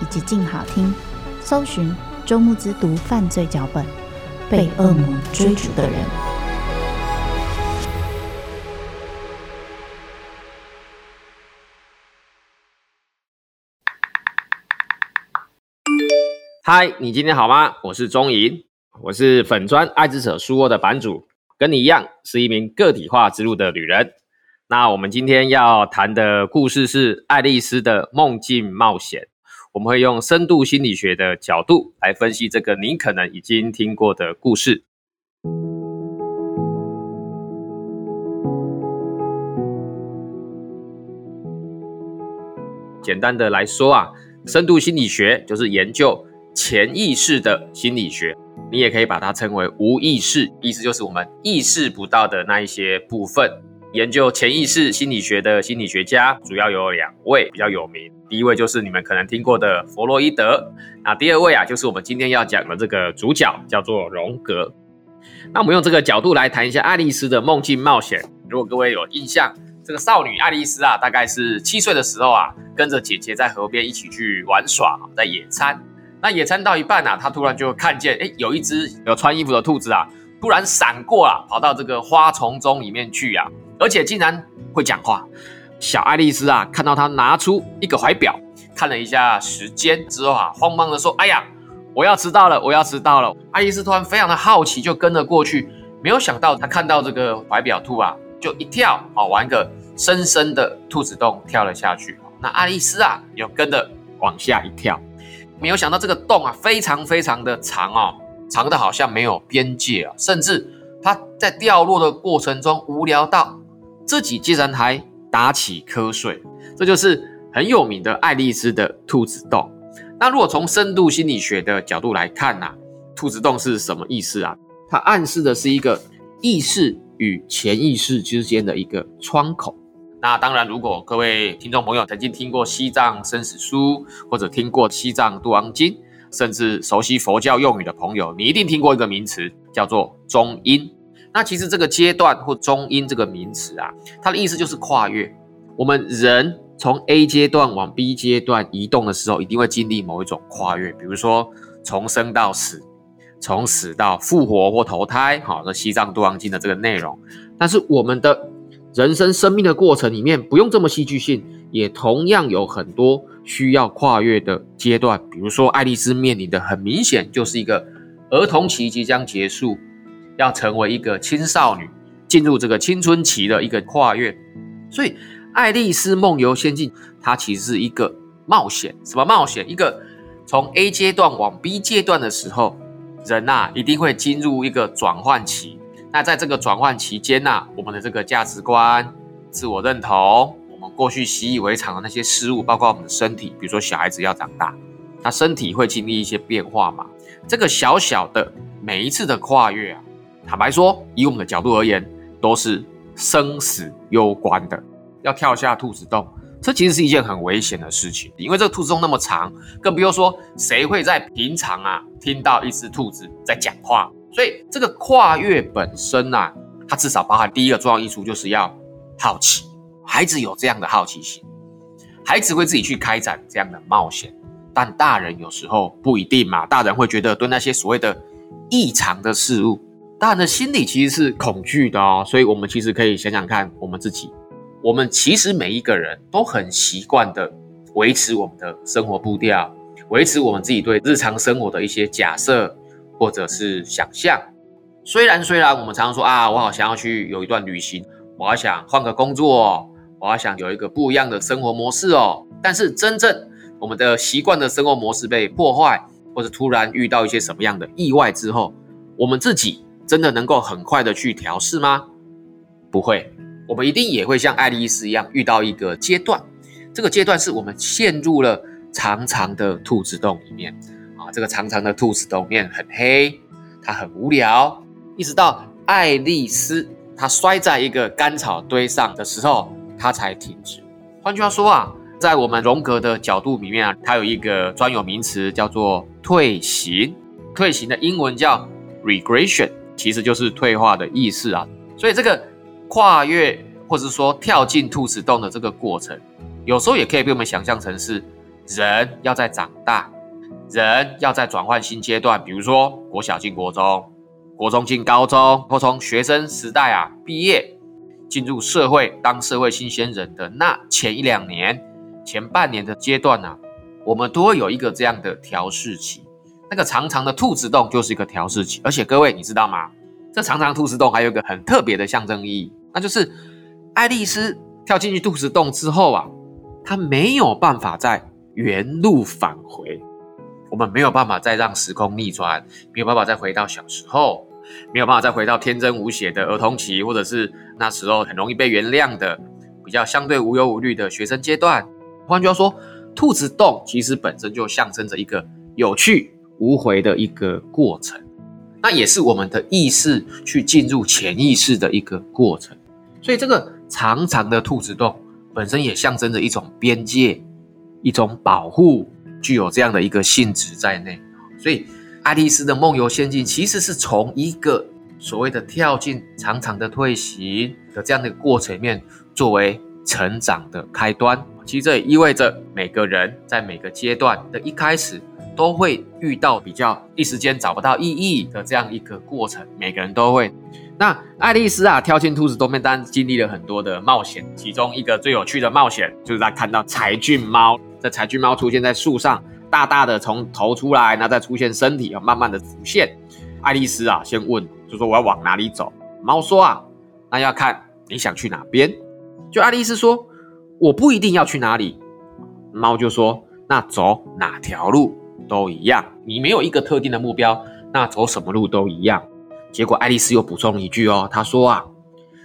以及静好听，搜寻。周慕之读犯罪脚本，被恶魔追逐的人。嗨，你今天好吗？我是钟颖，我是粉专爱之者书窝的版主，跟你一样是一名个体化之路的旅人。那我们今天要谈的故事是爱丽丝的梦境冒险。我们会用深度心理学的角度来分析这个你可能已经听过的故事。简单的来说啊，深度心理学就是研究潜意识的心理学，你也可以把它称为无意识，意思就是我们意识不到的那一些部分。研究潜意识心理学的心理学家主要有两位比较有名，第一位就是你们可能听过的弗洛伊德，那第二位啊就是我们今天要讲的这个主角叫做荣格。那我们用这个角度来谈一下爱丽丝的梦境冒险。如果各位有印象，这个少女爱丽丝啊，大概是七岁的时候啊，跟着姐姐在河边一起去玩耍，在野餐。那野餐到一半啊，她突然就看见，哎，有一只有穿衣服的兔子啊，突然闪过啊，跑到这个花丛中里面去啊。而且竟然会讲话，小爱丽丝啊，看到他拿出一个怀表，看了一下时间之后啊，慌忙的说：“哎呀，我要迟到了，我要迟到了。”爱丽丝突然非常的好奇，就跟了过去。没有想到，她看到这个怀表兔啊，就一跳，好，玩一个深深的兔子洞跳了下去。那爱丽丝啊，又跟着往下一跳。没有想到这个洞啊，非常非常的长哦，长的好像没有边界啊，甚至它在掉落的过程中无聊到。自己竟然还打起瞌睡，这就是很有名的爱丽丝的兔子洞。那如果从深度心理学的角度来看呢，兔子洞是什么意思啊？它暗示的是一个意识与潜意识之间的一个窗口。那当然，如果各位听众朋友曾经听过西藏生死书，或者听过西藏度亡经，甚至熟悉佛教用语的朋友，你一定听过一个名词，叫做中阴。那其实这个阶段或中阴这个名词啊，它的意思就是跨越。我们人从 A 阶段往 B 阶段移动的时候，一定会经历某一种跨越，比如说从生到死，从死到复活或投胎，好，那西藏度亡经的这个内容。但是我们的人生生命的过程里面，不用这么戏剧性，也同样有很多需要跨越的阶段。比如说爱丽丝面临的很明显就是一个儿童期即将结束。要成为一个青少女，进入这个青春期的一个跨越，所以《爱丽丝梦游仙境》它其实是一个冒险。什么冒险？一个从 A 阶段往 B 阶段的时候，人呐、一定会进入一个转换期。那在这个转换期间呐、我们的这个价值观、自我认同，我们过去习以为常的那些事物，包括我们的身体，比如说小孩子要长大，他身体会经历一些变化嘛。这个小小的每一次的跨越啊。坦白说，以我们的角度而言，都是生死攸关的。要跳下兔子洞，这其实是一件很危险的事情，因为这个兔子洞那么长，更不用说谁会在平常啊听到一只兔子在讲话。所以这个跨越本身啊，它至少包含第一个重要因素，就是要好奇。孩子有这样的好奇心，孩子会自己去开展这样的冒险，但大人有时候不一定嘛。大人会觉得对那些所谓的异常的事物。大人的心理其实是恐惧的哦，所以我们其实可以想想看，我们自己，我们其实每一个人都很习惯的维持我们的生活步调，维持我们自己对日常生活的一些假设或者是想象。虽然虽然我们常常说啊，我好想要去有一段旅行，我好想换个工作，我好想有一个不一样的生活模式哦。但是真正我们的习惯的生活模式被破坏，或者突然遇到一些什么样的意外之后，我们自己真的能够很快的去调试吗？不会，我们一定也会像爱丽丝一样遇到一个阶段，这个阶段是我们陷入了长长的兔子洞里面啊，这个长长的兔子洞面很黑，它很无聊。一直到爱丽丝她摔在一个干草堆上的时候，它才停止。换句话说啊，在我们荣格的角度里面啊，它有一个专有名词叫做退行。退行的英文叫 regression，其实就是退化的意思啊。所以这个跨越或者说跳进兔子洞的这个过程，有时候也可以被我们想象成是人要在长大，人要在转换新阶段，比如说国小进国中。国中进高中，或从学生时代啊毕业，进入社会当社会新鲜人的那前一两年、前半年的阶段呢、啊，我们都会有一个这样的调试期。那个长长的兔子洞就是一个调试期，而且各位你知道吗？这长长兔子洞还有一个很特别的象征意义，那就是爱丽丝跳进去兔子洞之后啊，她没有办法再原路返回，我们没有办法再让时空逆转，没有办法再回到小时候。没有办法再回到天真无邪的儿童期，或者是那时候很容易被原谅的、比较相对无忧无虑的学生阶段。换句话说，兔子洞其实本身就象征着一个有趣无回的一个过程，那也是我们的意识去进入潜意识的一个过程。所以，这个长长的兔子洞本身也象征着一种边界、一种保护，具有这样的一个性质在内。所以。爱丽丝的梦游仙境其实是从一个所谓的跳进长长的退行的这样的过程面，作为成长的开端。其实这也意味着每个人在每个阶段的一开始都会遇到比较一时间找不到意义的这样一个过程，每个人都会。那爱丽丝啊，跳进兔子洞面，当然经历了很多的冒险，其中一个最有趣的冒险就是在看到柴郡猫，这柴郡猫出现在树上。大大的从头出来，那再出现身体，慢慢的浮现。爱丽丝啊，先问，就说我要往哪里走？猫说啊，那要看你想去哪边。就爱丽丝说，我不一定要去哪里。猫就说，那走哪条路都一样。你没有一个特定的目标，那走什么路都一样。结果爱丽丝又补充一句哦，她说啊，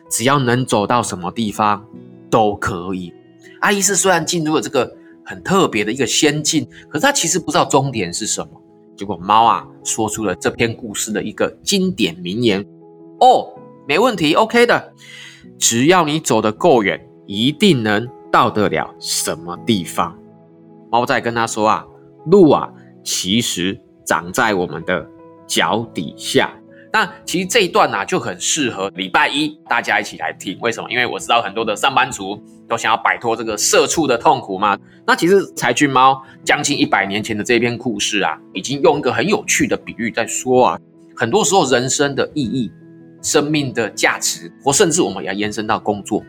只要能走到什么地方都可以。爱丽丝虽然进入了这个。很特别的一个仙境，可是她其实不知道终点是什么。结果猫啊说出了这篇故事的一个经典名言：“哦，没问题，OK 的，只要你走得够远，一定能到得了什么地方。”猫在跟他说啊：“路啊，其实长在我们的脚底下。”那其实这一段呢、啊、就很适合礼拜一大家一起来听。为什么？因为我知道很多的上班族都想要摆脱这个社畜的痛苦嘛。那其实柴郡猫将近一百年前的这篇故事啊，已经用一个很有趣的比喻在说啊，很多时候人生的意义、生命的价值，或甚至我们也要延伸到工作，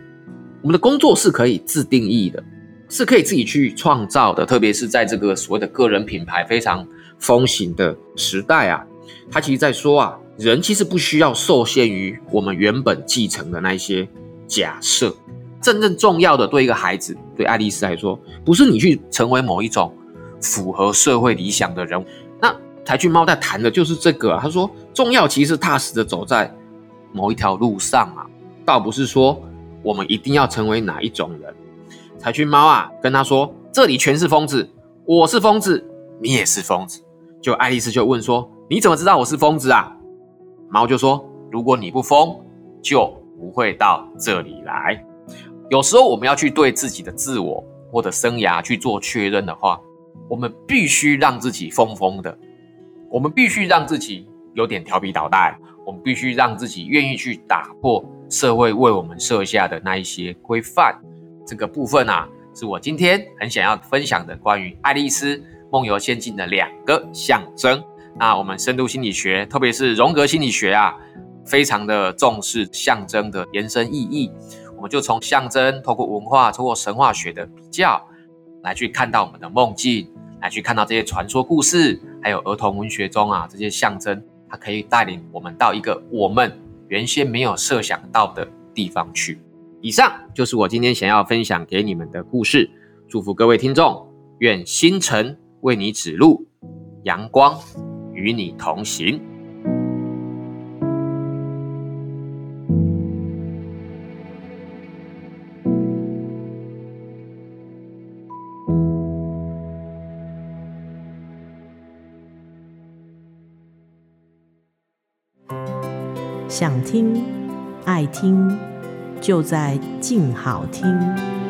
我们的工作是可以自定义的，是可以自己去创造的。特别是在这个所谓的个人品牌非常风行的时代啊，他其实在说啊。人其实不需要受限于我们原本继承的那一些假设，真正重要的对一个孩子，对爱丽丝来说，不是你去成为某一种符合社会理想的人。那柴郡猫在谈的就是这个啊，他说，重要其实是踏实的走在某一条路上啊，倒不是说我们一定要成为哪一种人。柴犬猫啊，跟他说，这里全是疯子，我是疯子，你也是疯子。就爱丽丝就问说，你怎么知道我是疯子啊？猫就说：“如果你不疯，就不会到这里来。有时候我们要去对自己的自我或者生涯去做确认的话，我们必须让自己疯疯的，我们必须让自己有点调皮捣蛋，我们必须让自己愿意去打破社会为我们设下的那一些规范。这个部分啊，是我今天很想要分享的关于爱丽丝梦游仙境的两个象征。”那我们深度心理学，特别是荣格心理学啊，非常的重视象征的延伸意义。我们就从象征，透过文化，透过神话学的比较，来去看到我们的梦境，来去看到这些传说故事，还有儿童文学中啊这些象征，它可以带领我们到一个我们原先没有设想到的地方去。以上就是我今天想要分享给你们的故事。祝福各位听众，愿星辰为你指路，阳光与你同行。想听，爱听，就在静好听。